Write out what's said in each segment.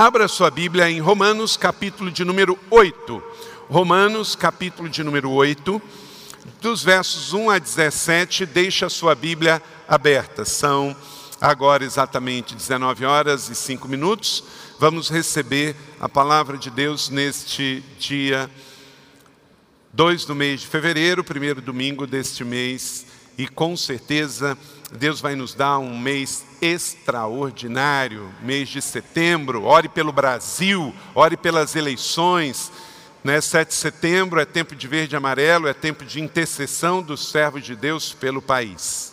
Abra sua Bíblia em Romanos, capítulo de número 8. Romanos, capítulo de número 8, dos versos 1 a 17, deixa a sua Bíblia aberta. São agora exatamente 19 horas e 5 minutos. Vamos receber a palavra de Deus neste dia 2 do mês de fevereiro, primeiro domingo deste mês, e com certeza Deus vai nos dar um mês extraordinário, mês de setembro. Ore pelo Brasil, ore pelas eleições. Né? 7 de setembro é tempo de verde e amarelo, é tempo de intercessão dos servos de Deus pelo país.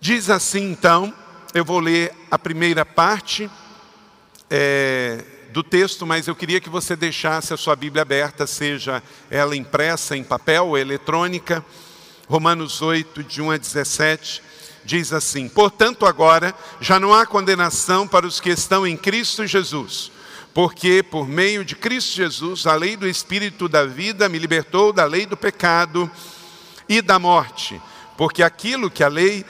Diz assim então, eu vou ler a primeira parte é, do texto, mas eu queria que você deixasse a sua Bíblia aberta, seja ela impressa em papel ou eletrônica. Romanos 8, de 1 a 17, diz assim: Portanto, agora já não há condenação para os que estão em Cristo Jesus, porque por meio de Cristo Jesus, a lei do Espírito da vida me libertou da lei do pecado e da morte, porque aquilo que a lei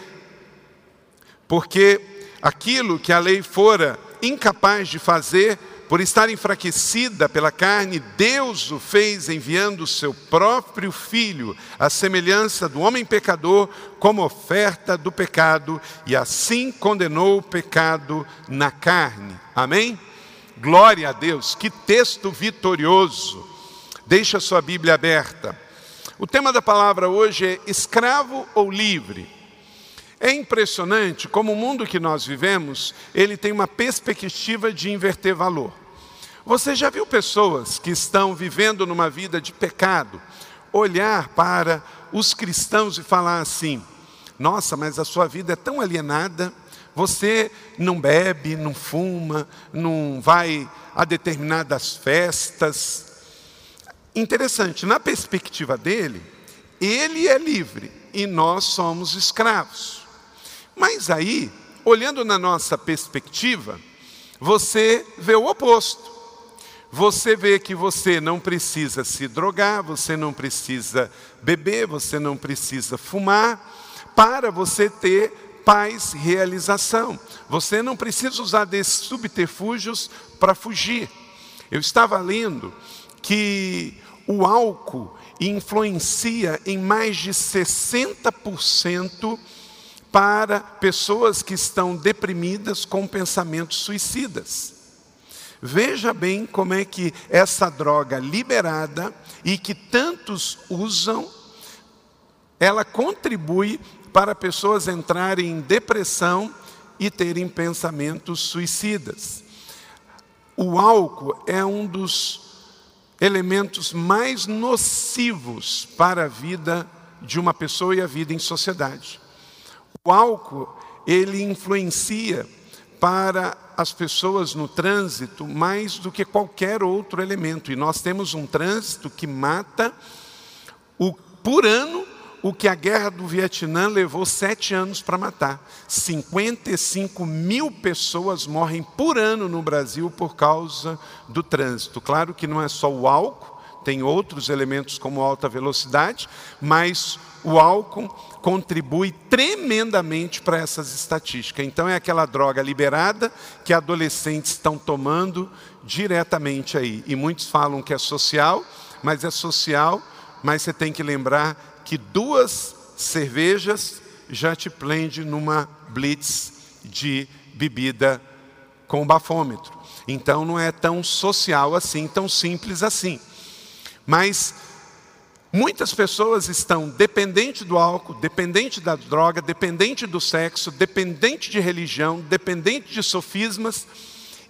porque aquilo que a lei fora incapaz de fazer, por estar enfraquecida pela carne, Deus o fez enviando o seu próprio filho, à semelhança do homem pecador, como oferta do pecado, e assim condenou o pecado na carne. Amém? Glória a Deus, que texto vitorioso. Deixa sua Bíblia aberta. O tema da palavra hoje é escravo ou livre. É impressionante como o mundo que nós vivemos, ele tem uma perspectiva de inverter valor. Você já viu pessoas que estão vivendo numa vida de pecado olhar para os cristãos e falar assim: nossa, mas a sua vida é tão alienada, você não bebe, não fuma, não vai a determinadas festas. Interessante, na perspectiva dele, ele é livre e nós somos escravos. Mas aí, olhando na nossa perspectiva, você vê o oposto você vê que você não precisa se drogar, você não precisa beber, você não precisa fumar, para você ter paz realização. Você não precisa usar desses subterfúgios para fugir. Eu estava lendo que o álcool influencia em mais de 60% para pessoas que estão deprimidas com pensamentos suicidas. Veja bem como é que essa droga liberada e que tantos usam, ela contribui para pessoas entrarem em depressão e terem pensamentos suicidas. O álcool é um dos elementos mais nocivos para a vida de uma pessoa e a vida em sociedade. O álcool, ele influencia para as pessoas no trânsito mais do que qualquer outro elemento. E nós temos um trânsito que mata o, por ano o que a guerra do Vietnã levou sete anos para matar. 55 mil pessoas morrem por ano no Brasil por causa do trânsito. Claro que não é só o álcool, tem outros elementos como alta velocidade, mas o álcool contribui tremendamente para essas estatísticas. Então é aquela droga liberada que adolescentes estão tomando diretamente aí. E muitos falam que é social, mas é social, mas você tem que lembrar que duas cervejas já te prende numa blitz de bebida com bafômetro. Então não é tão social assim, tão simples assim. Mas Muitas pessoas estão dependentes do álcool, dependentes da droga, dependentes do sexo, dependentes de religião, dependentes de sofismas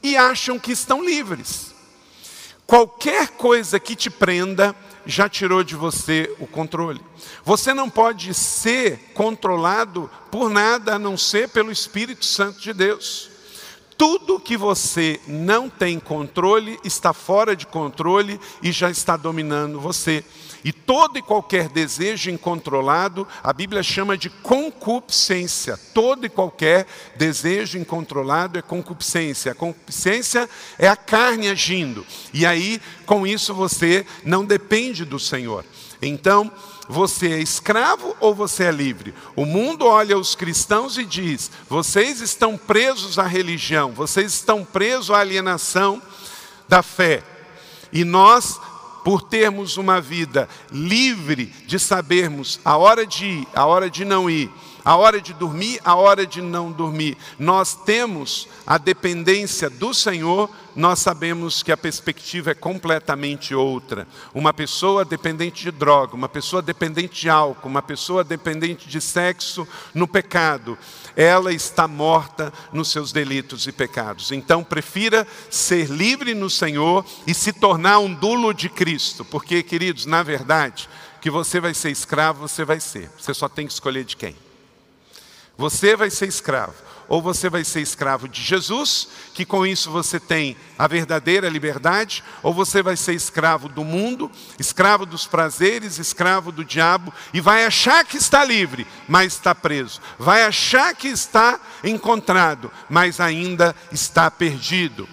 e acham que estão livres. Qualquer coisa que te prenda já tirou de você o controle. Você não pode ser controlado por nada a não ser pelo Espírito Santo de Deus. Tudo que você não tem controle está fora de controle e já está dominando você. E todo e qualquer desejo incontrolado, a Bíblia chama de concupiscência. Todo e qualquer desejo incontrolado é concupiscência. A concupiscência é a carne agindo. E aí, com isso, você não depende do Senhor. Então, você é escravo ou você é livre? O mundo olha os cristãos e diz: vocês estão presos à religião, vocês estão presos à alienação da fé. E nós, por termos uma vida livre de sabermos a hora de ir, a hora de não ir, a hora de dormir, a hora de não dormir. Nós temos a dependência do Senhor, nós sabemos que a perspectiva é completamente outra. Uma pessoa dependente de droga, uma pessoa dependente de álcool, uma pessoa dependente de sexo no pecado, ela está morta nos seus delitos e pecados. Então, prefira ser livre no Senhor e se tornar um dulo de Cristo, porque, queridos, na verdade, que você vai ser escravo, você vai ser. Você só tem que escolher de quem. Você vai ser escravo. Ou você vai ser escravo de Jesus, que com isso você tem a verdadeira liberdade, ou você vai ser escravo do mundo, escravo dos prazeres, escravo do diabo, e vai achar que está livre, mas está preso. Vai achar que está encontrado, mas ainda está perdido.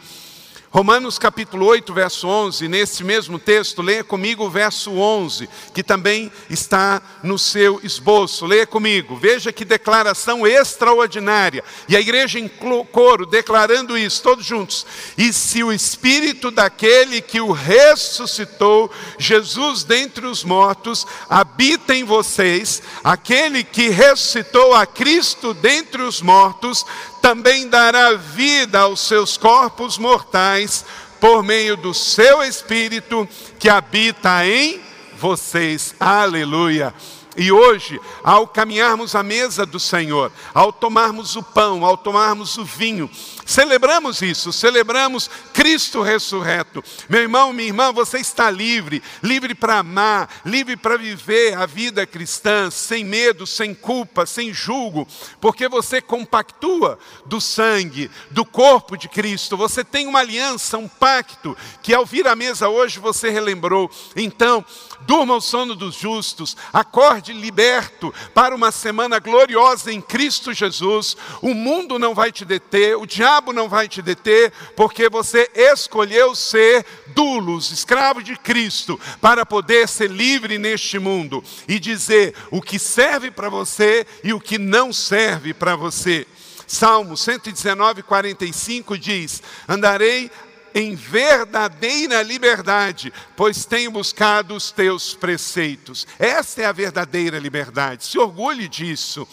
Romanos capítulo 8, verso 11, nesse mesmo texto, leia comigo o verso 11, que também está no seu esboço. Leia comigo, veja que declaração extraordinária. E a igreja em coro declarando isso, todos juntos. E se o espírito daquele que o ressuscitou, Jesus dentre os mortos, habita em vocês, aquele que ressuscitou a Cristo dentre os mortos, também dará vida aos seus corpos mortais por meio do seu Espírito que habita em vocês. Aleluia. E hoje, ao caminharmos à mesa do Senhor, ao tomarmos o pão, ao tomarmos o vinho, celebramos isso, celebramos Cristo ressurreto. Meu irmão, minha irmã, você está livre, livre para amar, livre para viver a vida cristã, sem medo, sem culpa, sem julgo, porque você compactua do sangue, do corpo de Cristo, você tem uma aliança, um pacto, que ao vir à mesa hoje você relembrou. Então, durma o sono dos justos, acorde liberto para uma semana gloriosa em Cristo Jesus. O mundo não vai te deter, o diabo não vai te deter, porque você escolheu ser dulos, escravo de Cristo, para poder ser livre neste mundo e dizer o que serve para você e o que não serve para você. Salmo 119, 45 diz: Andarei em verdadeira liberdade, pois tenho buscado os teus preceitos. Essa é a verdadeira liberdade. Se orgulhe disso.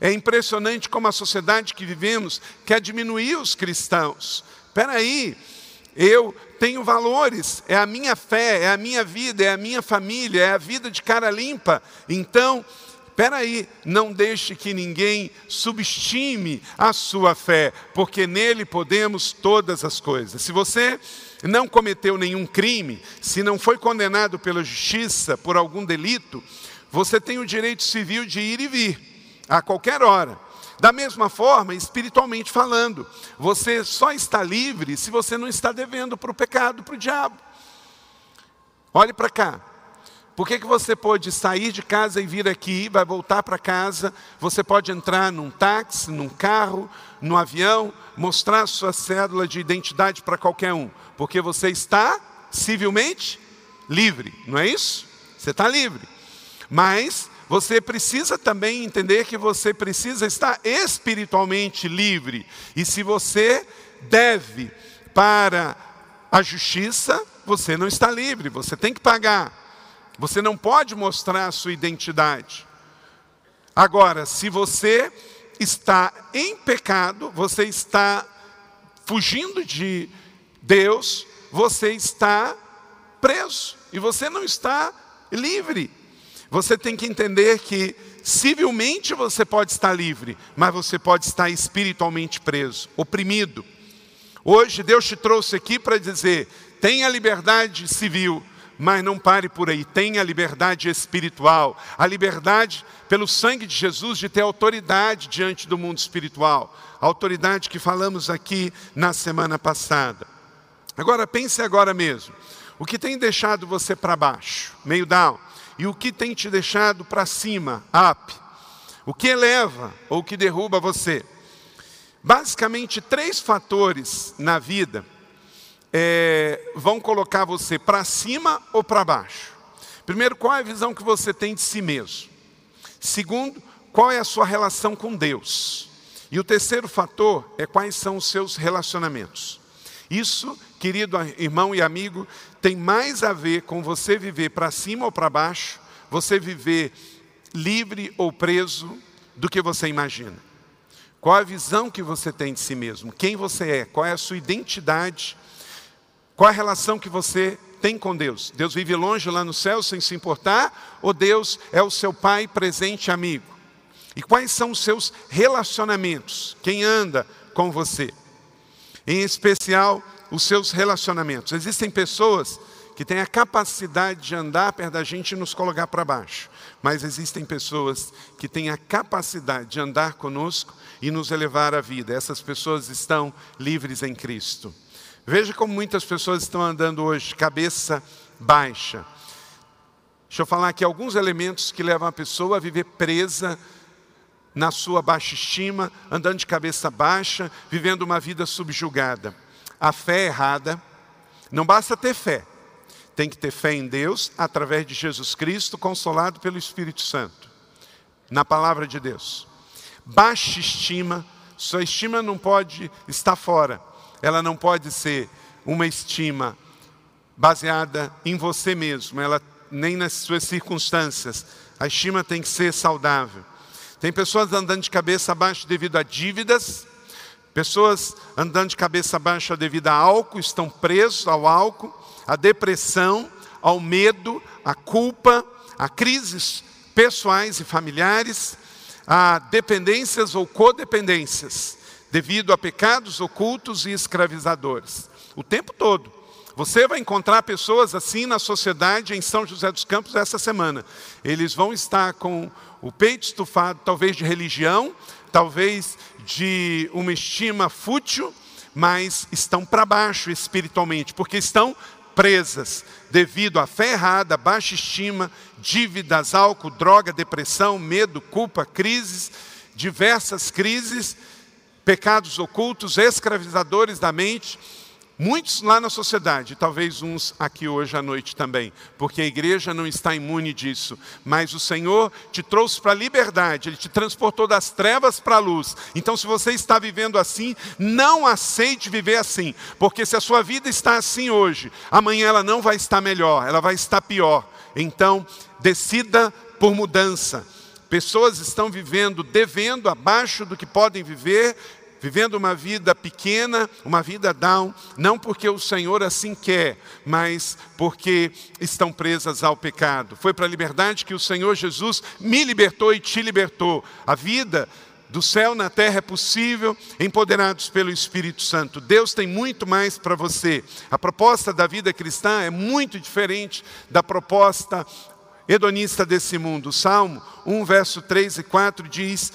É impressionante como a sociedade que vivemos quer diminuir os cristãos. Espera aí, eu tenho valores, é a minha fé, é a minha vida, é a minha família, é a vida de cara limpa. Então, Espera aí, não deixe que ninguém subestime a sua fé, porque nele podemos todas as coisas. Se você não cometeu nenhum crime, se não foi condenado pela justiça por algum delito, você tem o direito civil de ir e vir, a qualquer hora. Da mesma forma, espiritualmente falando, você só está livre se você não está devendo para o pecado, para o diabo. Olhe para cá. Por que, que você pode sair de casa e vir aqui, vai voltar para casa? Você pode entrar num táxi, num carro, num avião, mostrar sua cédula de identidade para qualquer um, porque você está civilmente livre, não é isso? Você está livre. Mas você precisa também entender que você precisa estar espiritualmente livre. E se você deve para a justiça, você não está livre, você tem que pagar. Você não pode mostrar a sua identidade. Agora, se você está em pecado, você está fugindo de Deus, você está preso e você não está livre. Você tem que entender que civilmente você pode estar livre, mas você pode estar espiritualmente preso, oprimido. Hoje Deus te trouxe aqui para dizer: tenha liberdade civil, mas não pare por aí, tenha liberdade espiritual, a liberdade pelo sangue de Jesus de ter autoridade diante do mundo espiritual, a autoridade que falamos aqui na semana passada. Agora pense agora mesmo, o que tem deixado você para baixo, meio down, e o que tem te deixado para cima, up, o que eleva ou o que derruba você. Basicamente, três fatores na vida é, vão colocar você para cima ou para baixo. Primeiro, qual é a visão que você tem de si mesmo? Segundo, qual é a sua relação com Deus? E o terceiro fator é quais são os seus relacionamentos. Isso, querido irmão e amigo, tem mais a ver com você viver para cima ou para baixo, você viver livre ou preso, do que você imagina. Qual a visão que você tem de si mesmo? Quem você é? Qual é a sua identidade? Qual a relação que você tem com Deus? Deus vive longe lá no céu sem se importar? Ou Deus é o seu pai presente amigo? E quais são os seus relacionamentos? Quem anda com você? Em especial, os seus relacionamentos. Existem pessoas que têm a capacidade de andar perto da gente e nos colocar para baixo. Mas existem pessoas que têm a capacidade de andar conosco e nos elevar à vida. Essas pessoas estão livres em Cristo. Veja como muitas pessoas estão andando hoje, cabeça baixa. Deixa eu falar aqui alguns elementos que levam a pessoa a viver presa na sua baixa estima, andando de cabeça baixa, vivendo uma vida subjugada. A fé errada, não basta ter fé, tem que ter fé em Deus através de Jesus Cristo, consolado pelo Espírito Santo, na palavra de Deus. Baixa estima, sua estima não pode estar fora, ela não pode ser uma estima baseada em você mesmo, ela nem nas suas circunstâncias. A estima tem que ser saudável. Tem pessoas andando de cabeça baixa devido a dívidas, pessoas andando de cabeça baixa devido a álcool, estão presos ao álcool, a depressão, ao medo, à culpa, a crises pessoais e familiares, a dependências ou codependências, devido a pecados ocultos e escravizadores. O tempo todo. Você vai encontrar pessoas assim na sociedade em São José dos Campos essa semana. Eles vão estar com o peito estufado, talvez de religião, talvez de uma estima fútil, mas estão para baixo espiritualmente, porque estão presas devido à fé errada, baixa estima, dívidas, álcool, droga, depressão, medo, culpa, crises, diversas crises, pecados ocultos, escravizadores da mente Muitos lá na sociedade, talvez uns aqui hoje à noite também, porque a igreja não está imune disso, mas o Senhor te trouxe para a liberdade, Ele te transportou das trevas para a luz. Então, se você está vivendo assim, não aceite viver assim, porque se a sua vida está assim hoje, amanhã ela não vai estar melhor, ela vai estar pior. Então, decida por mudança. Pessoas estão vivendo, devendo abaixo do que podem viver, vivendo uma vida pequena, uma vida down, não porque o Senhor assim quer, mas porque estão presas ao pecado. Foi para a liberdade que o Senhor Jesus me libertou e te libertou. A vida do céu na terra é possível, empoderados pelo Espírito Santo. Deus tem muito mais para você. A proposta da vida cristã é muito diferente da proposta hedonista desse mundo. Salmo 1, verso 3 e 4 diz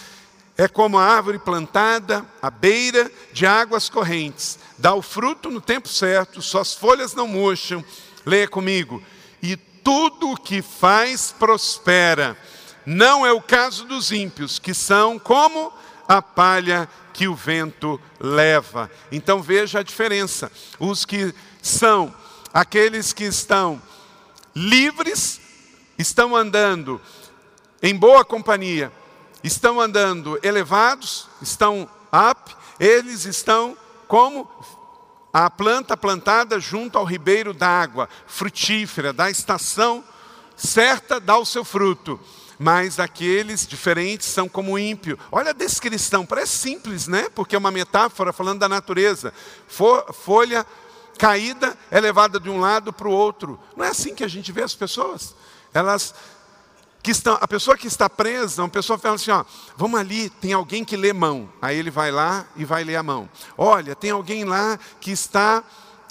é como a árvore plantada à beira de águas correntes, dá o fruto no tempo certo, suas folhas não murcham. Leia comigo. E tudo o que faz prospera. Não é o caso dos ímpios, que são como a palha que o vento leva. Então veja a diferença. Os que são aqueles que estão livres, estão andando em boa companhia, estão andando elevados, estão up, eles estão como a planta plantada junto ao ribeiro d'água, frutífera, da estação certa dá o seu fruto. Mas aqueles diferentes são como ímpio. Olha a descrição, parece simples, né? Porque é uma metáfora falando da natureza. Folha caída é levada de um lado para o outro. Não é assim que a gente vê as pessoas. Elas que estão, a pessoa que está presa, uma pessoa fala assim, ó, vamos ali, tem alguém que lê mão. Aí ele vai lá e vai ler a mão. Olha, tem alguém lá que está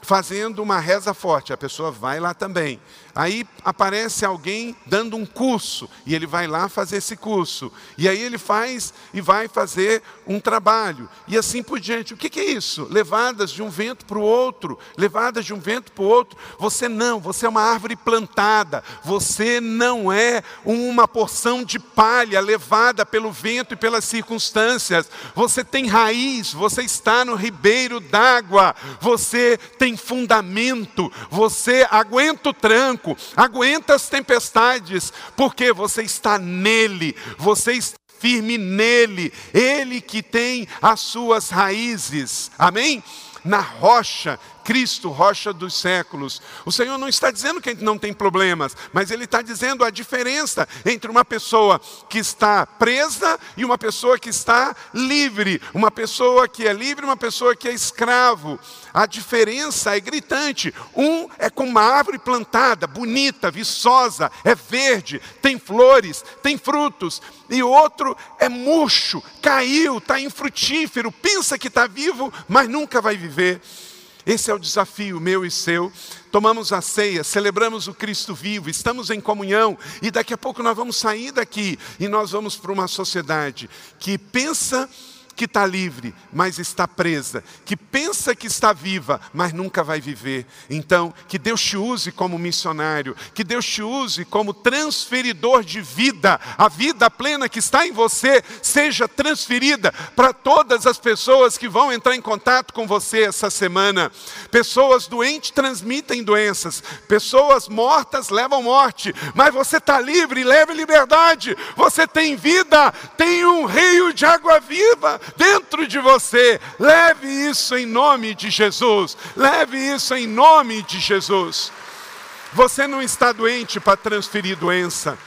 fazendo uma reza forte, a pessoa vai lá também. Aí aparece alguém dando um curso e ele vai lá fazer esse curso. E aí ele faz e vai fazer um trabalho. E assim por diante. O que, é isso? Levadas de um vento para o outro, levadas de um vento para o outro. Você não, você é uma árvore plantada. Você não é uma porção de palha levada pelo vento e pelas circunstâncias. Você tem raiz, você está no ribeiro d'água, você tem fundamento, você aguenta o tranco tranco, aguenta as tempestades, porque você está nele, você está firme nele, ele que tem as suas raízes. Amém? Na rocha Cristo, rocha dos séculos. O Senhor não está dizendo que a gente não tem problemas, mas Ele está dizendo a diferença entre uma pessoa que está presa e uma pessoa que está livre. Uma pessoa que é livre e uma pessoa que é escravo. A diferença é gritante. Um é como uma árvore plantada, bonita, viçosa, é verde, tem flores, tem frutos. E outro é murcho, caiu, está infrutífero, pensa que está vivo, mas nunca vai viver. Esse é o desafio meu e seu. Tomamos a ceia, celebramos o Cristo vivo, estamos em comunhão e daqui a pouco nós vamos sair daqui e nós vamos para uma sociedade que pensa que está livre, mas está presa, que pensa que está viva, mas nunca vai viver. Então, que Deus te use como missionário, que Deus te use como transferidor de vida, a vida plena que está em você seja transferida para todas as pessoas que vão entrar em contato com você essa semana. Pessoas doentes transmitem doenças, pessoas mortas levam morte, mas você está livre, leve liberdade, você tem vida, tem um rio de água viva dentro de você. Leve isso em nome de Jesus. Leve isso em nome de Jesus. Você não está doente para transferir doença.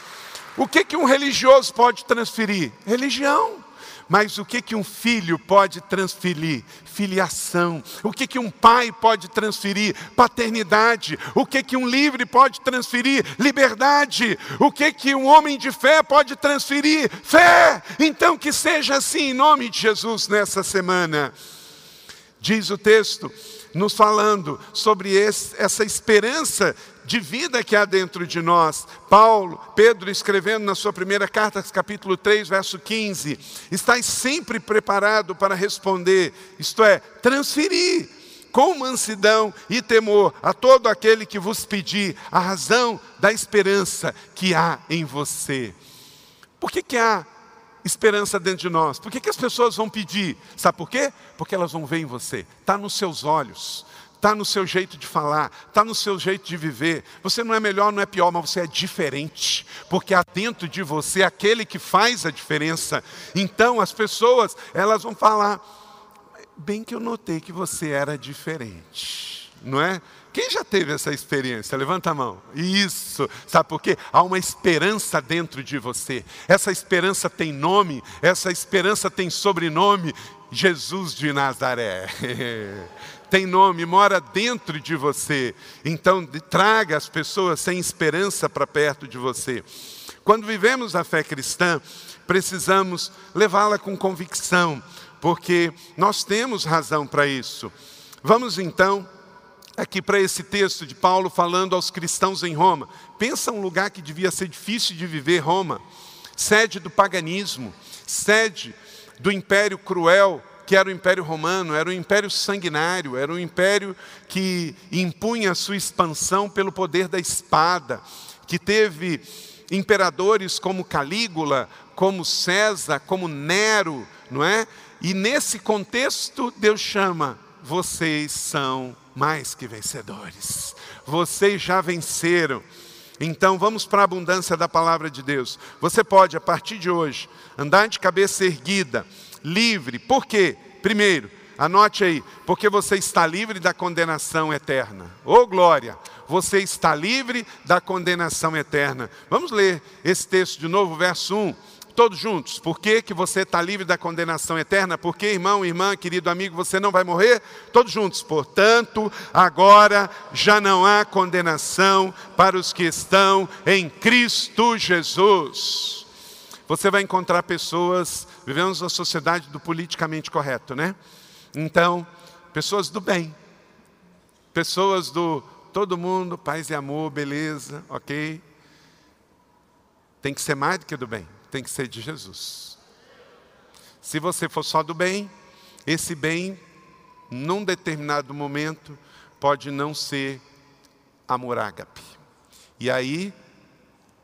O que, que um religioso pode transferir? Religião. Mas o que, que um filho pode transferir? Filiação. O que, que um pai pode transferir? Paternidade. O que, que um livre pode transferir? Liberdade. O que, que um homem de fé pode transferir? Fé. Então que seja assim em nome de Jesus nessa semana. Diz o texto, nos falando sobre esse, essa esperança de vida que há dentro de nós. Paulo, Pedro, escrevendo na sua primeira carta, capítulo 3, verso 15: Estais sempre preparado para responder, isto é, transferir com mansidão e temor a todo aquele que vos pedir a razão da esperança que há em você. Por que, que há esperança dentro de nós? Por que, que as pessoas vão pedir? Sabe por quê? Porque elas vão ver em você, está nos seus olhos está no seu jeito de falar, está no seu jeito de viver. Você não é melhor, não é pior, mas você é diferente, porque há dentro de você aquele que faz a diferença. Então as pessoas, elas vão falar, bem que eu notei que você era diferente, não é? Quem já teve essa experiência? Levanta a mão. Isso. Sabe por quê? Há uma esperança dentro de você. Essa esperança tem nome, essa esperança tem sobrenome. Jesus de Nazaré. tem nome, mora dentro de você. Então, traga as pessoas sem esperança para perto de você. Quando vivemos a fé cristã, precisamos levá-la com convicção, porque nós temos razão para isso. Vamos então aqui para esse texto de Paulo falando aos cristãos em Roma. Pensa um lugar que devia ser difícil de viver, Roma, sede do paganismo, sede do império cruel que era o Império Romano, era um império sanguinário, era um império que impunha a sua expansão pelo poder da espada, que teve imperadores como Calígula, como César, como Nero, não é? E nesse contexto, Deus chama: vocês são mais que vencedores, vocês já venceram. Então vamos para a abundância da palavra de Deus. Você pode, a partir de hoje, andar de cabeça erguida, livre. Por quê? Primeiro, anote aí, porque você está livre da condenação eterna. Ô oh, glória! Você está livre da condenação eterna. Vamos ler esse texto de novo, verso 1 todos juntos. Por que, que você está livre da condenação eterna? Porque, irmão, irmã, querido amigo, você não vai morrer? Todos juntos. Portanto, agora já não há condenação para os que estão em Cristo Jesus. Você vai encontrar pessoas, vivemos uma sociedade do politicamente correto, né? Então, pessoas do bem, pessoas do todo mundo, paz e amor, beleza, ok? Tem que ser mais do que do bem, tem que ser de Jesus. Se você for só do bem, esse bem, num determinado momento, pode não ser amor ágape. E aí,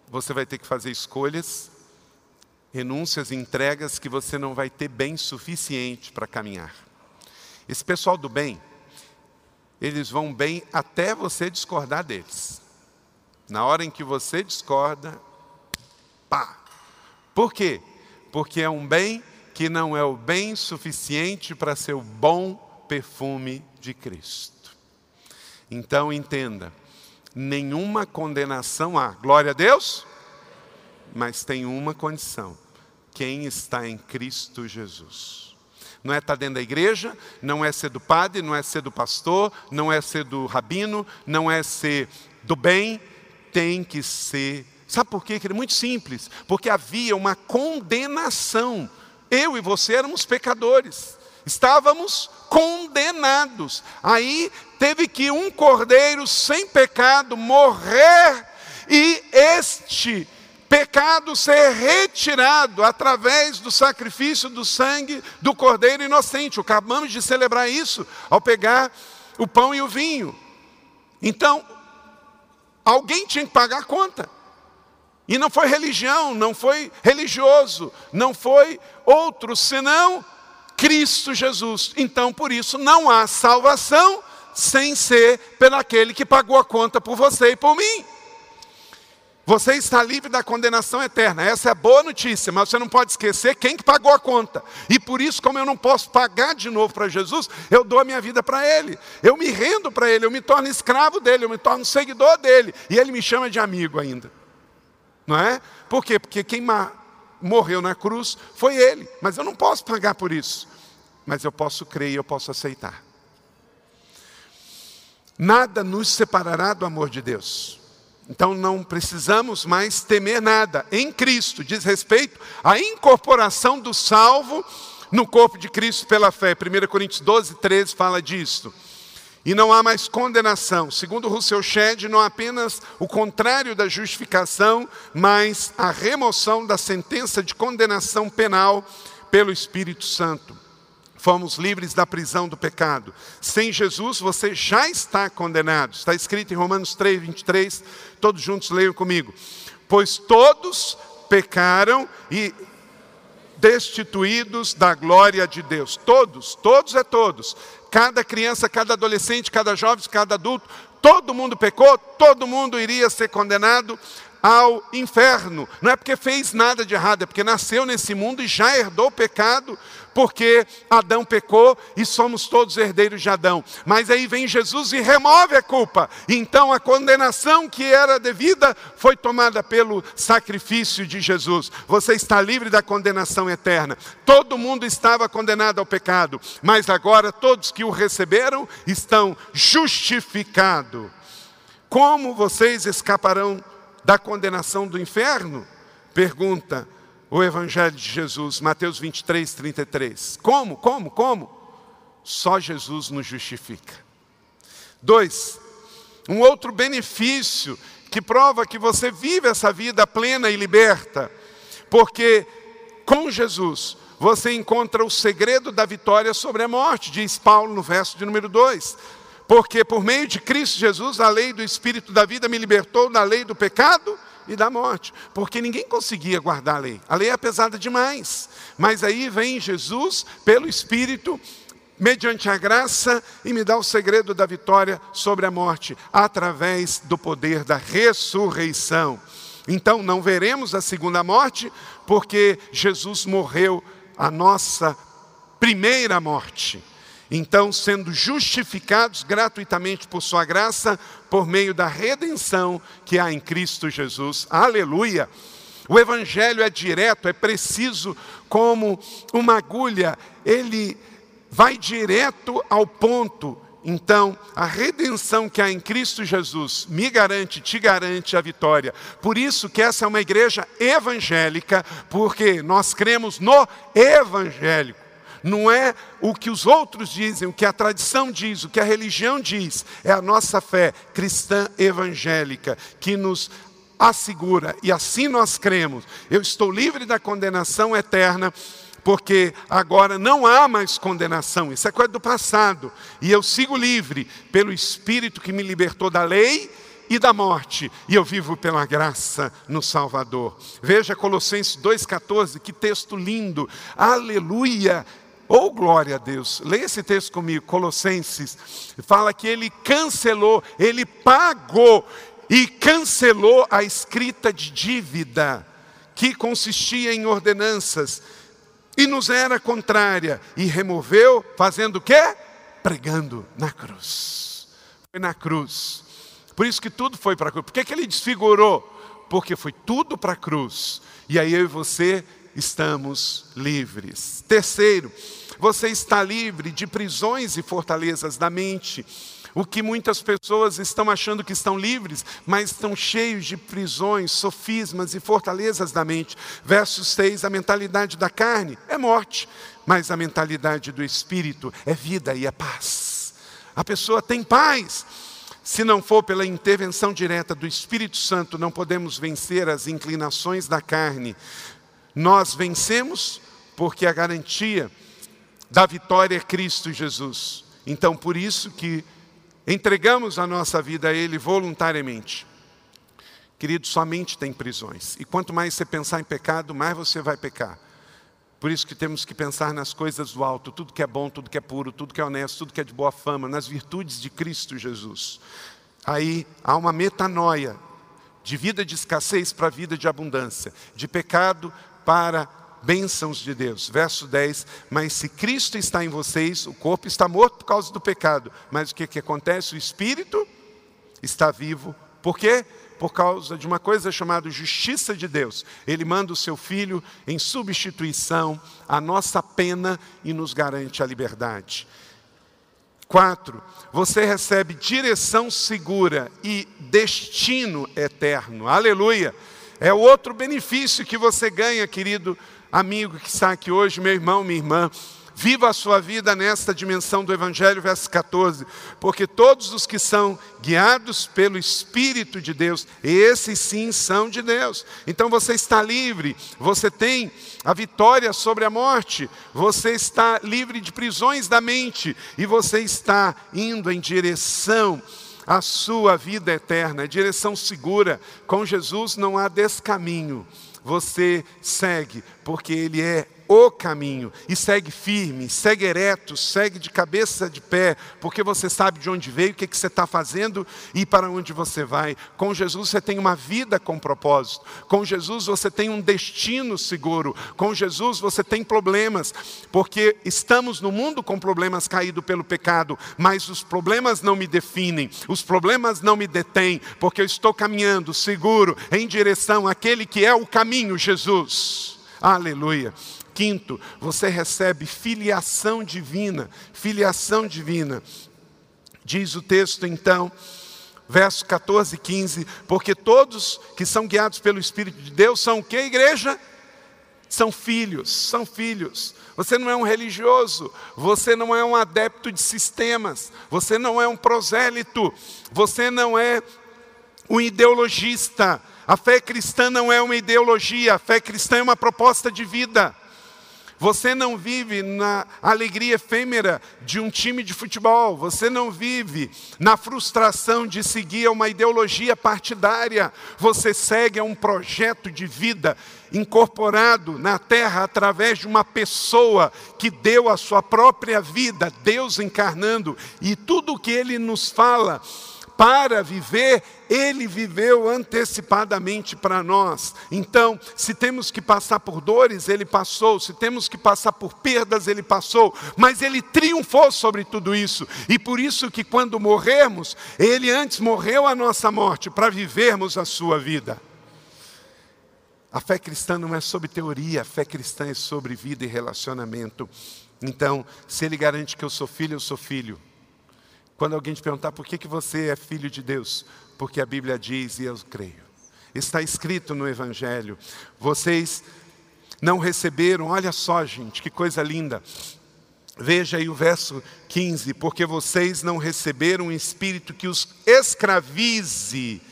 você vai ter que fazer escolhas renúncias entregas que você não vai ter bem suficiente para caminhar. Esse pessoal do bem, eles vão bem até você discordar deles. Na hora em que você discorda, pá. Por quê? Porque é um bem que não é o bem suficiente para ser o bom perfume de Cristo. Então entenda, nenhuma condenação há. Glória a Deus? Mas tem uma condição: quem está em Cristo Jesus. Não é estar dentro da igreja, não é ser do padre, não é ser do pastor, não é ser do rabino, não é ser do bem, tem que ser. Sabe por quê? É muito simples. Porque havia uma condenação. Eu e você éramos pecadores. Estávamos condenados. Aí teve que um cordeiro sem pecado morrer e este pecado ser retirado através do sacrifício do sangue do cordeiro inocente. Acabamos de celebrar isso ao pegar o pão e o vinho. Então, Alguém tinha que pagar a conta. E não foi religião, não foi religioso, não foi outro senão Cristo Jesus. Então, por isso, não há salvação sem ser pelaquele que pagou a conta por você e por mim. Você está livre da condenação eterna. Essa é a boa notícia, mas você não pode esquecer quem que pagou a conta. E por isso, como eu não posso pagar de novo para Jesus, eu dou a minha vida para Ele. Eu me rendo para Ele, eu me torno escravo dele, eu me torno seguidor dele. E Ele me chama de amigo ainda. Não é? Por quê? Porque quem morreu na cruz foi Ele. Mas eu não posso pagar por isso. Mas eu posso crer e eu posso aceitar. Nada nos separará do amor de Deus. Então não precisamos mais temer nada. Em Cristo diz respeito à incorporação do salvo no corpo de Cristo pela fé. 1 Coríntios 12, 13 fala disso. E não há mais condenação. Segundo Russell Shedd, não apenas o contrário da justificação, mas a remoção da sentença de condenação penal pelo Espírito Santo fomos livres da prisão do pecado. Sem Jesus, você já está condenado. Está escrito em Romanos 3, 23. Todos juntos leiam comigo. Pois todos pecaram e destituídos da glória de Deus. Todos, todos é todos. Cada criança, cada adolescente, cada jovem, cada adulto, todo mundo pecou, todo mundo iria ser condenado ao inferno. Não é porque fez nada de errado, é porque nasceu nesse mundo e já herdou o pecado, porque Adão pecou e somos todos herdeiros de Adão. Mas aí vem Jesus e remove a culpa. Então a condenação que era devida foi tomada pelo sacrifício de Jesus. Você está livre da condenação eterna. Todo mundo estava condenado ao pecado, mas agora todos que o receberam estão justificados. Como vocês escaparão da condenação do inferno? Pergunta o Evangelho de Jesus, Mateus 23, 33. Como? Como? Como? Só Jesus nos justifica. Dois, um outro benefício que prova que você vive essa vida plena e liberta, porque com Jesus você encontra o segredo da vitória sobre a morte, diz Paulo no verso de número 2. Porque por meio de Cristo Jesus, a lei do Espírito da vida me libertou da lei do pecado e da morte, porque ninguém conseguia guardar a lei. A lei é pesada demais. Mas aí vem Jesus, pelo Espírito, mediante a graça, e me dá o segredo da vitória sobre a morte, através do poder da ressurreição. Então não veremos a segunda morte, porque Jesus morreu a nossa primeira morte. Então, sendo justificados gratuitamente por Sua graça, por meio da redenção que há em Cristo Jesus. Aleluia! O Evangelho é direto, é preciso como uma agulha, ele vai direto ao ponto. Então, a redenção que há em Cristo Jesus me garante, te garante a vitória. Por isso que essa é uma igreja evangélica, porque nós cremos no evangélico não é o que os outros dizem, o que a tradição diz, o que a religião diz, é a nossa fé cristã evangélica que nos assegura, e assim nós cremos. Eu estou livre da condenação eterna, porque agora não há mais condenação, isso é coisa do passado, e eu sigo livre pelo Espírito que me libertou da lei e da morte, e eu vivo pela graça no Salvador. Veja Colossenses 2,14, que texto lindo, aleluia! Oh, glória a Deus. Leia esse texto comigo, Colossenses. Fala que ele cancelou, ele pagou. e cancelou a escrita de dívida que consistia em ordenanças e nos era contrária e removeu, fazendo o quê? Pregando na cruz. Foi na cruz. Por isso que tudo foi para a cruz. Por que, que ele desfigurou? Porque foi tudo para a cruz. E aí eu e você estamos livres. Terceiro, você está livre de prisões e fortalezas da mente. O que muitas pessoas estão achando que estão livres, mas estão cheios de prisões, sofismas e fortalezas da mente. Verso 6: a mentalidade da carne é morte, mas a mentalidade do espírito é vida e é paz. A pessoa tem paz. Se não for pela intervenção direta do Espírito Santo, não podemos vencer as inclinações da carne. Nós vencemos porque a garantia da vitória é Cristo Jesus. Então, por isso que entregamos a nossa vida a Ele voluntariamente. Querido, somente tem prisões. E quanto mais você pensar em pecado, mais você vai pecar. Por isso que temos que pensar nas coisas do alto, tudo que é bom, tudo que é puro, tudo que é honesto, tudo que é de boa fama, nas virtudes de Cristo Jesus. Aí há uma metanoia de vida de escassez para vida de abundância, de pecado para bênçãos de Deus. Verso 10: Mas se Cristo está em vocês, o corpo está morto por causa do pecado. Mas o que, que acontece? O espírito está vivo. Por quê? Por causa de uma coisa chamada justiça de Deus. Ele manda o seu filho em substituição à nossa pena e nos garante a liberdade. Quatro, você recebe direção segura e destino eterno. Aleluia! É outro benefício que você ganha, querido amigo que está aqui hoje, meu irmão, minha irmã. Viva a sua vida nesta dimensão do Evangelho, verso 14. Porque todos os que são guiados pelo Espírito de Deus, esses sim são de Deus. Então você está livre, você tem a vitória sobre a morte, você está livre de prisões da mente e você está indo em direção à sua vida eterna, direção segura. Com Jesus não há descaminho você segue, porque Ele é o caminho, e segue firme, segue ereto, segue de cabeça de pé, porque você sabe de onde veio, o que, que você está fazendo e para onde você vai. Com Jesus você tem uma vida com propósito, com Jesus você tem um destino seguro, com Jesus você tem problemas, porque estamos no mundo com problemas caídos pelo pecado, mas os problemas não me definem, os problemas não me detêm, porque eu estou caminhando seguro em direção àquele que é o caminho, Jesus. Aleluia. Quinto, você recebe filiação divina, filiação divina. Diz o texto então, verso 14 e 15, porque todos que são guiados pelo Espírito de Deus são o que, igreja? São filhos, são filhos. Você não é um religioso, você não é um adepto de sistemas, você não é um prosélito, você não é um ideologista. A fé cristã não é uma ideologia, a fé cristã é uma proposta de vida. Você não vive na alegria efêmera de um time de futebol. Você não vive na frustração de seguir uma ideologia partidária. Você segue a um projeto de vida incorporado na terra através de uma pessoa que deu a sua própria vida, Deus encarnando, e tudo o que ele nos fala para viver, ele viveu antecipadamente para nós. Então, se temos que passar por dores, ele passou, se temos que passar por perdas, ele passou, mas ele triunfou sobre tudo isso. E por isso que quando morrermos, ele antes morreu a nossa morte para vivermos a sua vida. A fé cristã não é sobre teoria, a fé cristã é sobre vida e relacionamento. Então, se ele garante que eu sou filho, eu sou filho. Quando alguém te perguntar por que, que você é filho de Deus, porque a Bíblia diz e eu creio. Está escrito no Evangelho. Vocês não receberam, olha só, gente, que coisa linda. Veja aí o verso 15: porque vocês não receberam um espírito que os escravize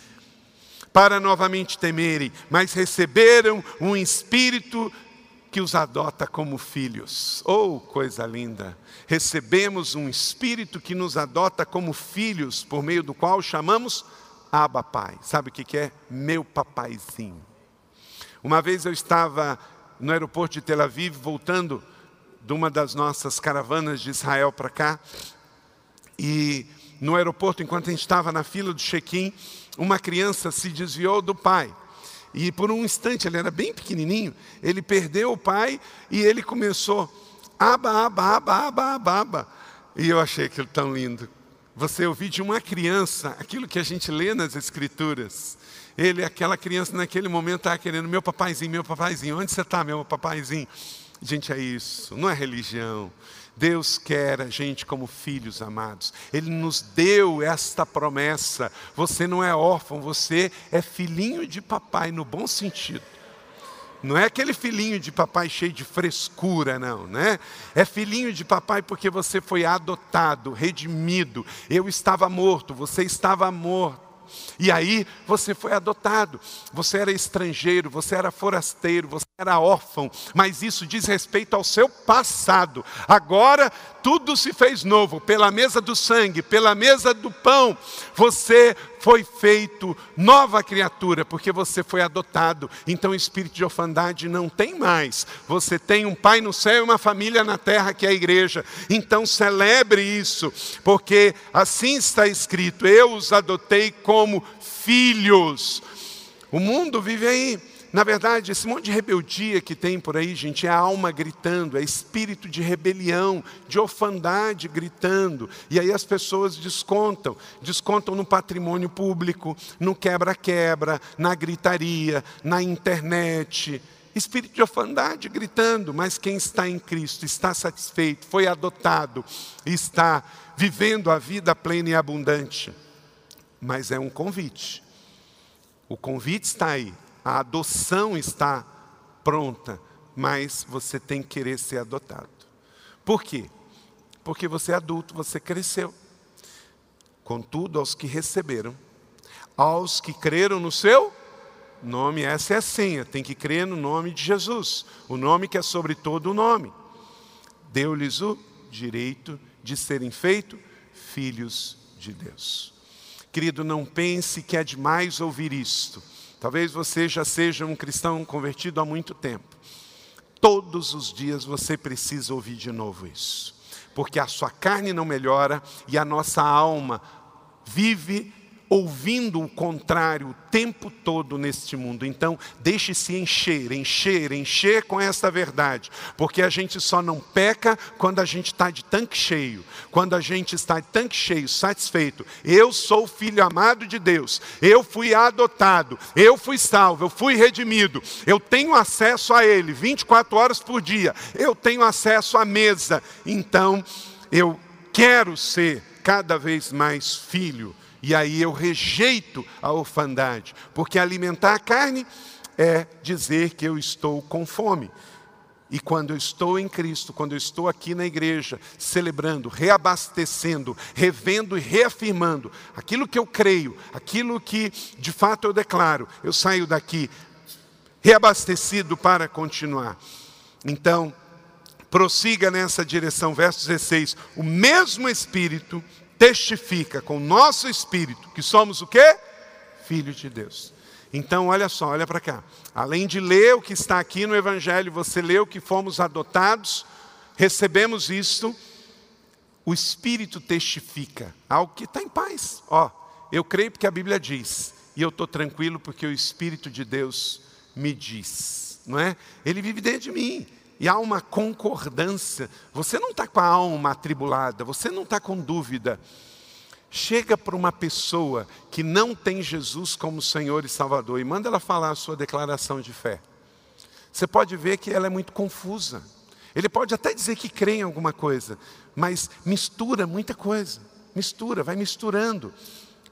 para novamente temerem, mas receberam um espírito que os adota como filhos. Oh, coisa linda! Recebemos um espírito que nos adota como filhos, por meio do qual chamamos Abba Pai. Sabe o que é? Meu papaizinho. Uma vez eu estava no aeroporto de Tel Aviv, voltando de uma das nossas caravanas de Israel para cá, e no aeroporto, enquanto a gente estava na fila do check-in, uma criança se desviou do pai. E por um instante, ele era bem pequenininho, ele perdeu o pai e ele começou, aba, aba, aba, aba, aba, aba. E eu achei aquilo tão lindo. Você ouvir de uma criança aquilo que a gente lê nas Escrituras. Ele, aquela criança, naquele momento, estava querendo, meu papaizinho, meu papaizinho, onde você está, meu papaizinho? Gente, é isso, não é religião. Deus quer a gente como filhos amados. Ele nos deu esta promessa. Você não é órfão, você é filhinho de papai, no bom sentido. Não é aquele filhinho de papai cheio de frescura, não, né? É filhinho de papai porque você foi adotado, redimido. Eu estava morto, você estava morto. E aí você foi adotado. Você era estrangeiro, você era forasteiro, você era órfão, mas isso diz respeito ao seu passado. Agora tudo se fez novo, pela mesa do sangue, pela mesa do pão. Você foi feito nova criatura, porque você foi adotado. Então espírito de orfandade não tem mais. Você tem um pai no céu e uma família na terra, que é a igreja. Então celebre isso, porque assim está escrito: Eu os adotei como filhos. O mundo vive aí na verdade, esse monte de rebeldia que tem por aí, gente, é a alma gritando, é espírito de rebelião, de orfandade gritando. E aí as pessoas descontam, descontam no patrimônio público, no quebra-quebra, na gritaria, na internet. Espírito de orfandade gritando, mas quem está em Cristo está satisfeito, foi adotado, está vivendo a vida plena e abundante. Mas é um convite. O convite está aí a adoção está pronta, mas você tem que querer ser adotado. Por quê? Porque você é adulto, você cresceu. Contudo, aos que receberam, aos que creram no seu nome, essa é a senha, tem que crer no nome de Jesus, o nome que é sobre todo o nome. Deu-lhes o direito de serem feitos filhos de Deus. Querido, não pense que é demais ouvir isto. Talvez você já seja um cristão convertido há muito tempo. Todos os dias você precisa ouvir de novo isso, porque a sua carne não melhora e a nossa alma vive ouvindo o contrário o tempo todo neste mundo. Então, deixe-se encher, encher, encher com esta verdade, porque a gente só não peca quando a gente está de tanque cheio, quando a gente está de tanque cheio, satisfeito. Eu sou filho amado de Deus, eu fui adotado, eu fui salvo, eu fui redimido, eu tenho acesso a Ele 24 horas por dia, eu tenho acesso à mesa. Então, eu quero ser cada vez mais filho e aí eu rejeito a orfandade, porque alimentar a carne é dizer que eu estou com fome. E quando eu estou em Cristo, quando eu estou aqui na igreja, celebrando, reabastecendo, revendo e reafirmando aquilo que eu creio, aquilo que de fato eu declaro, eu saio daqui reabastecido para continuar. Então, prossiga nessa direção, verso 16: o mesmo Espírito testifica com o nosso espírito que somos o quê? Filhos de Deus. Então, olha só, olha para cá. Além de ler o que está aqui no Evangelho, você leu que fomos adotados, recebemos isto, o Espírito testifica, algo que está em paz. Ó, eu creio porque a Bíblia diz, e eu estou tranquilo porque o Espírito de Deus me diz, não é? Ele vive dentro de mim e há uma concordância. Você não está com a alma atribulada, você não está com dúvida. Chega para uma pessoa que não tem Jesus como Senhor e Salvador e manda ela falar a sua declaração de fé. Você pode ver que ela é muito confusa. Ele pode até dizer que crê em alguma coisa, mas mistura muita coisa. Mistura, vai misturando.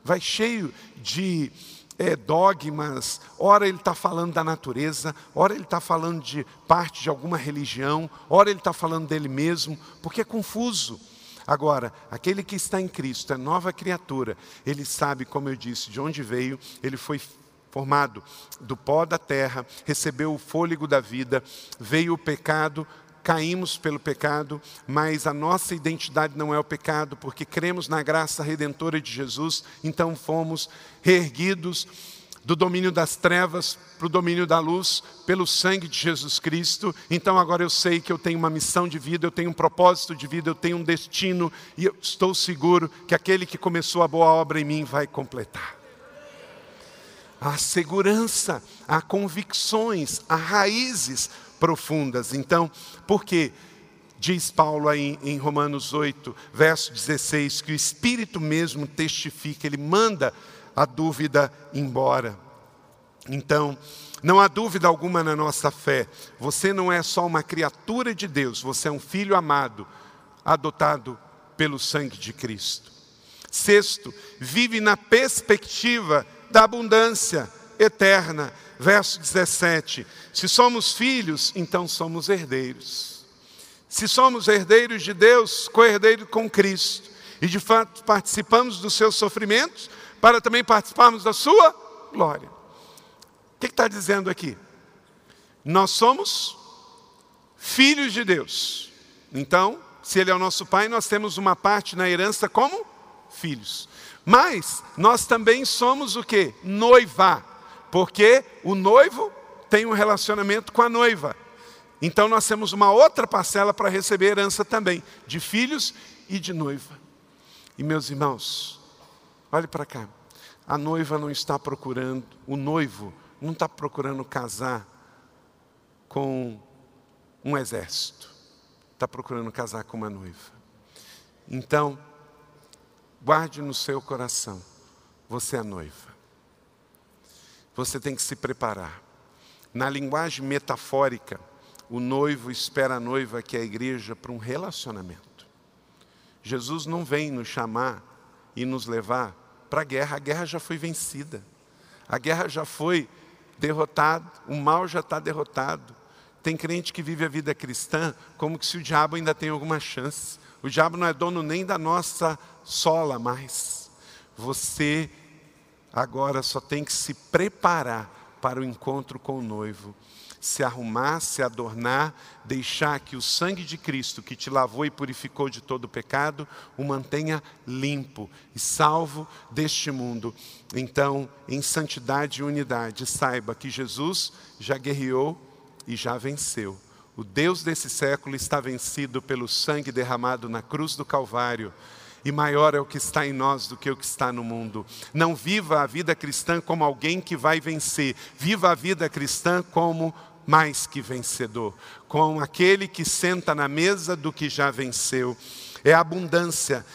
Vai cheio de é, dogmas, ora ele está falando da natureza, ora ele está falando de parte de alguma religião, ora ele está falando dele mesmo, porque é confuso. Agora, aquele que está em Cristo é nova criatura, ele sabe, como eu disse, de onde veio, ele foi formado do pó da terra, recebeu o fôlego da vida, veio o pecado, caímos pelo pecado, mas a nossa identidade não é o pecado, porque cremos na graça redentora de Jesus, então fomos reerguidos, do domínio das trevas para o domínio da luz, pelo sangue de Jesus Cristo. Então agora eu sei que eu tenho uma missão de vida, eu tenho um propósito de vida, eu tenho um destino, e eu estou seguro que aquele que começou a boa obra em mim vai completar. Há segurança, há convicções, há raízes profundas. Então, por que diz Paulo aí em Romanos 8, verso 16, que o Espírito mesmo testifica, ele manda a dúvida embora. Então, não há dúvida alguma na nossa fé. Você não é só uma criatura de Deus, você é um filho amado, adotado pelo sangue de Cristo. Sexto, vive na perspectiva da abundância eterna. Verso 17: Se somos filhos, então somos herdeiros. Se somos herdeiros de Deus, co-herdeiros com Cristo, e de fato participamos dos seus sofrimentos, para também participarmos da sua glória. O que está dizendo aqui? Nós somos filhos de Deus. Então, se Ele é o nosso Pai, nós temos uma parte na herança como filhos. Mas nós também somos o que? Noiva. Porque o noivo tem um relacionamento com a noiva. Então nós temos uma outra parcela para receber herança também, de filhos e de noiva. E meus irmãos, Olhe para cá. A noiva não está procurando, o noivo não está procurando casar com um exército. Está procurando casar com uma noiva. Então, guarde no seu coração: você é noiva. Você tem que se preparar. Na linguagem metafórica, o noivo espera a noiva, que é a igreja, para um relacionamento. Jesus não vem nos chamar e nos levar para a guerra. A guerra já foi vencida. A guerra já foi derrotada. O mal já está derrotado. Tem crente que vive a vida cristã como se o diabo ainda tem alguma chance. O diabo não é dono nem da nossa sola mais. Você agora só tem que se preparar para o encontro com o noivo se arrumar, se adornar, deixar que o sangue de Cristo, que te lavou e purificou de todo o pecado, o mantenha limpo e salvo deste mundo. Então, em santidade e unidade, saiba que Jesus já guerreou e já venceu. O Deus desse século está vencido pelo sangue derramado na cruz do Calvário e maior é o que está em nós do que o que está no mundo. Não viva a vida cristã como alguém que vai vencer, viva a vida cristã como mais que vencedor, com aquele que senta na mesa do que já venceu. É abundância.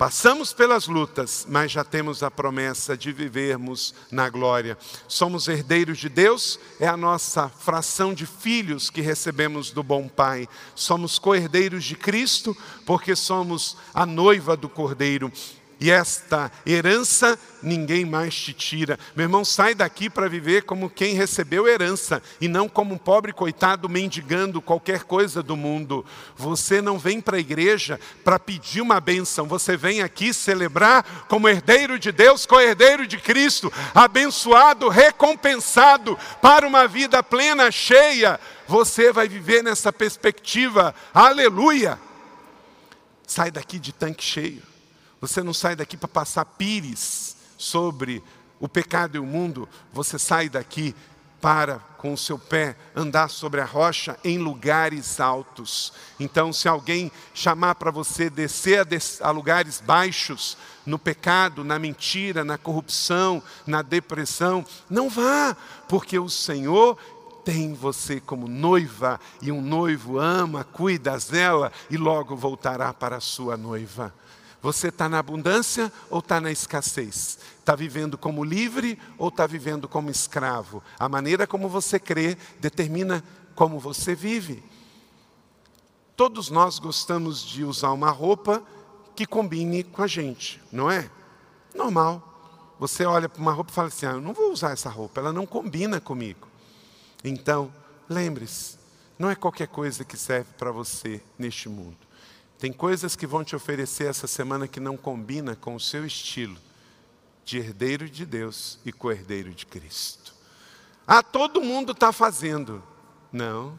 Passamos pelas lutas, mas já temos a promessa de vivermos na glória. Somos herdeiros de Deus, é a nossa fração de filhos que recebemos do bom Pai. Somos co-herdeiros de Cristo, porque somos a noiva do Cordeiro. E esta herança ninguém mais te tira. Meu irmão, sai daqui para viver como quem recebeu herança e não como um pobre coitado mendigando qualquer coisa do mundo. Você não vem para a igreja para pedir uma bênção, você vem aqui celebrar como herdeiro de Deus, co-herdeiro de Cristo, abençoado, recompensado para uma vida plena, cheia. Você vai viver nessa perspectiva. Aleluia! Sai daqui de tanque cheio. Você não sai daqui para passar pires sobre o pecado e o mundo, você sai daqui para, com o seu pé, andar sobre a rocha em lugares altos. Então, se alguém chamar para você descer a, a lugares baixos, no pecado, na mentira, na corrupção, na depressão, não vá, porque o Senhor tem você como noiva e um noivo ama, cuida, zela e logo voltará para a sua noiva. Você está na abundância ou está na escassez? Está vivendo como livre ou está vivendo como escravo? A maneira como você crê determina como você vive. Todos nós gostamos de usar uma roupa que combine com a gente, não é? Normal. Você olha para uma roupa e fala assim: ah, eu não vou usar essa roupa, ela não combina comigo. Então, lembre-se, não é qualquer coisa que serve para você neste mundo. Tem coisas que vão te oferecer essa semana que não combina com o seu estilo de herdeiro de Deus e co-herdeiro de Cristo. Ah, todo mundo está fazendo. Não,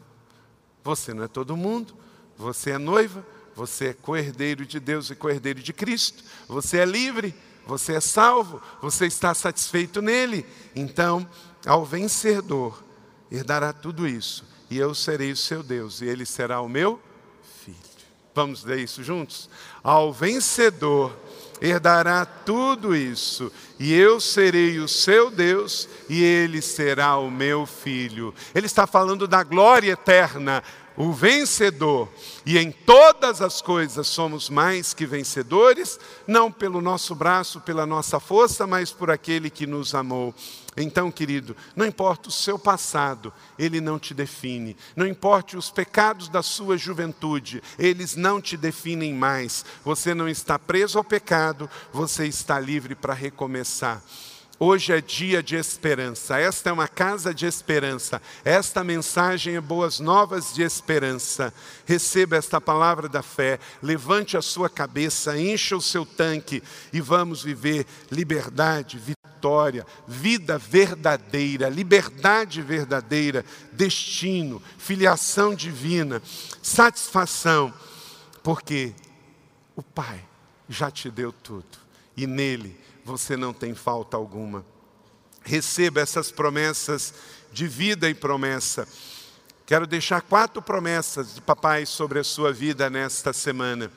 você não é todo mundo. Você é noiva, você é coerdeiro de Deus e coerdeiro de Cristo. Você é livre, você é salvo, você está satisfeito nele. Então, ao vencedor, herdará tudo isso, e eu serei o seu Deus, e ele será o meu. Vamos ler isso juntos? Ao vencedor, herdará tudo isso, e eu serei o seu Deus, e ele será o meu filho. Ele está falando da glória eterna, o vencedor, e em todas as coisas somos mais que vencedores, não pelo nosso braço, pela nossa força, mas por aquele que nos amou. Então, querido, não importa o seu passado, ele não te define. Não importa os pecados da sua juventude, eles não te definem mais. Você não está preso ao pecado, você está livre para recomeçar. Hoje é dia de esperança. Esta é uma casa de esperança. Esta mensagem é boas novas de esperança. Receba esta palavra da fé. Levante a sua cabeça, encha o seu tanque e vamos viver liberdade, vitória, vida verdadeira, liberdade verdadeira, destino, filiação divina, satisfação, porque o Pai já te deu tudo e nele você não tem falta alguma. Receba essas promessas de vida e promessa. Quero deixar quatro promessas de papai sobre a sua vida nesta semana.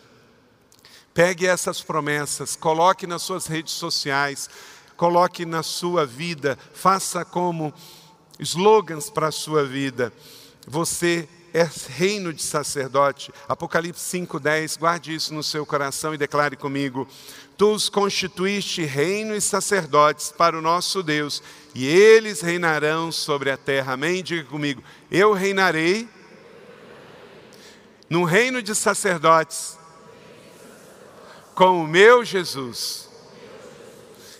Pegue essas promessas, coloque nas suas redes sociais, coloque na sua vida, faça como slogans para a sua vida. Você é reino de sacerdote. Apocalipse 5:10, guarde isso no seu coração e declare comigo: Tu os constituíste reino e sacerdotes para o nosso Deus, e eles reinarão sobre a terra. Amém? Diga comigo: Eu reinarei num reino de sacerdotes com o meu Jesus.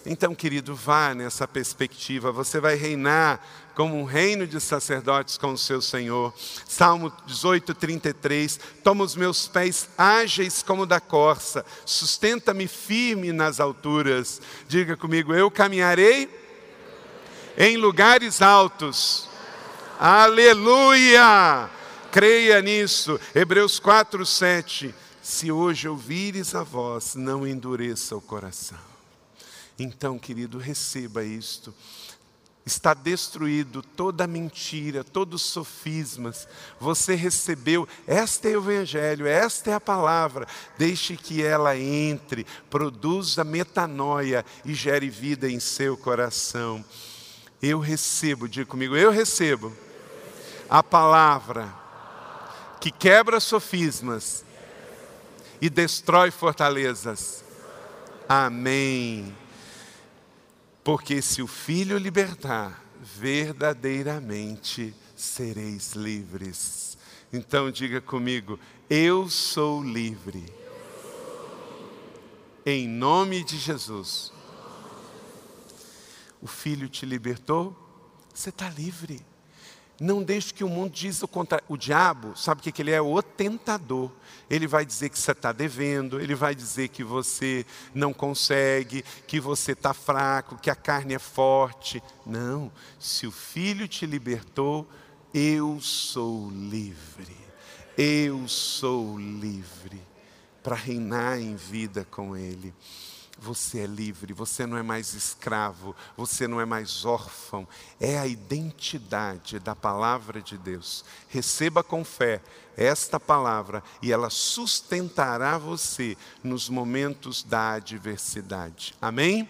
Então, querido, vá nessa perspectiva. Você vai reinar como um reino de sacerdotes com o seu Senhor. Salmo 18, 33. Toma os meus pés ágeis como da corça, sustenta-me firme nas alturas. Diga comigo, eu caminharei em lugares altos. Aleluia! Creia nisso. Hebreus 4, 7. Se hoje ouvires a voz, não endureça o coração. Então, querido, receba isto está destruído toda mentira, todos os sofismas. Você recebeu, esta é o Evangelho, esta é a palavra. Deixe que ela entre, produza metanoia e gere vida em seu coração. Eu recebo, diga comigo, eu recebo a palavra que quebra sofismas e destrói fortalezas. Amém. Porque se o Filho libertar, verdadeiramente sereis livres. Então diga comigo: eu sou livre. Em nome de Jesus. O Filho te libertou, você está livre. Não deixe que o mundo diz o contrário. O diabo, sabe o que ele é? O tentador. Ele vai dizer que você está devendo, ele vai dizer que você não consegue, que você está fraco, que a carne é forte. Não, se o Filho te libertou, eu sou livre. Eu sou livre para reinar em vida com Ele. Você é livre, você não é mais escravo, você não é mais órfão. É a identidade da palavra de Deus. Receba com fé esta palavra e ela sustentará você nos momentos da adversidade. Amém?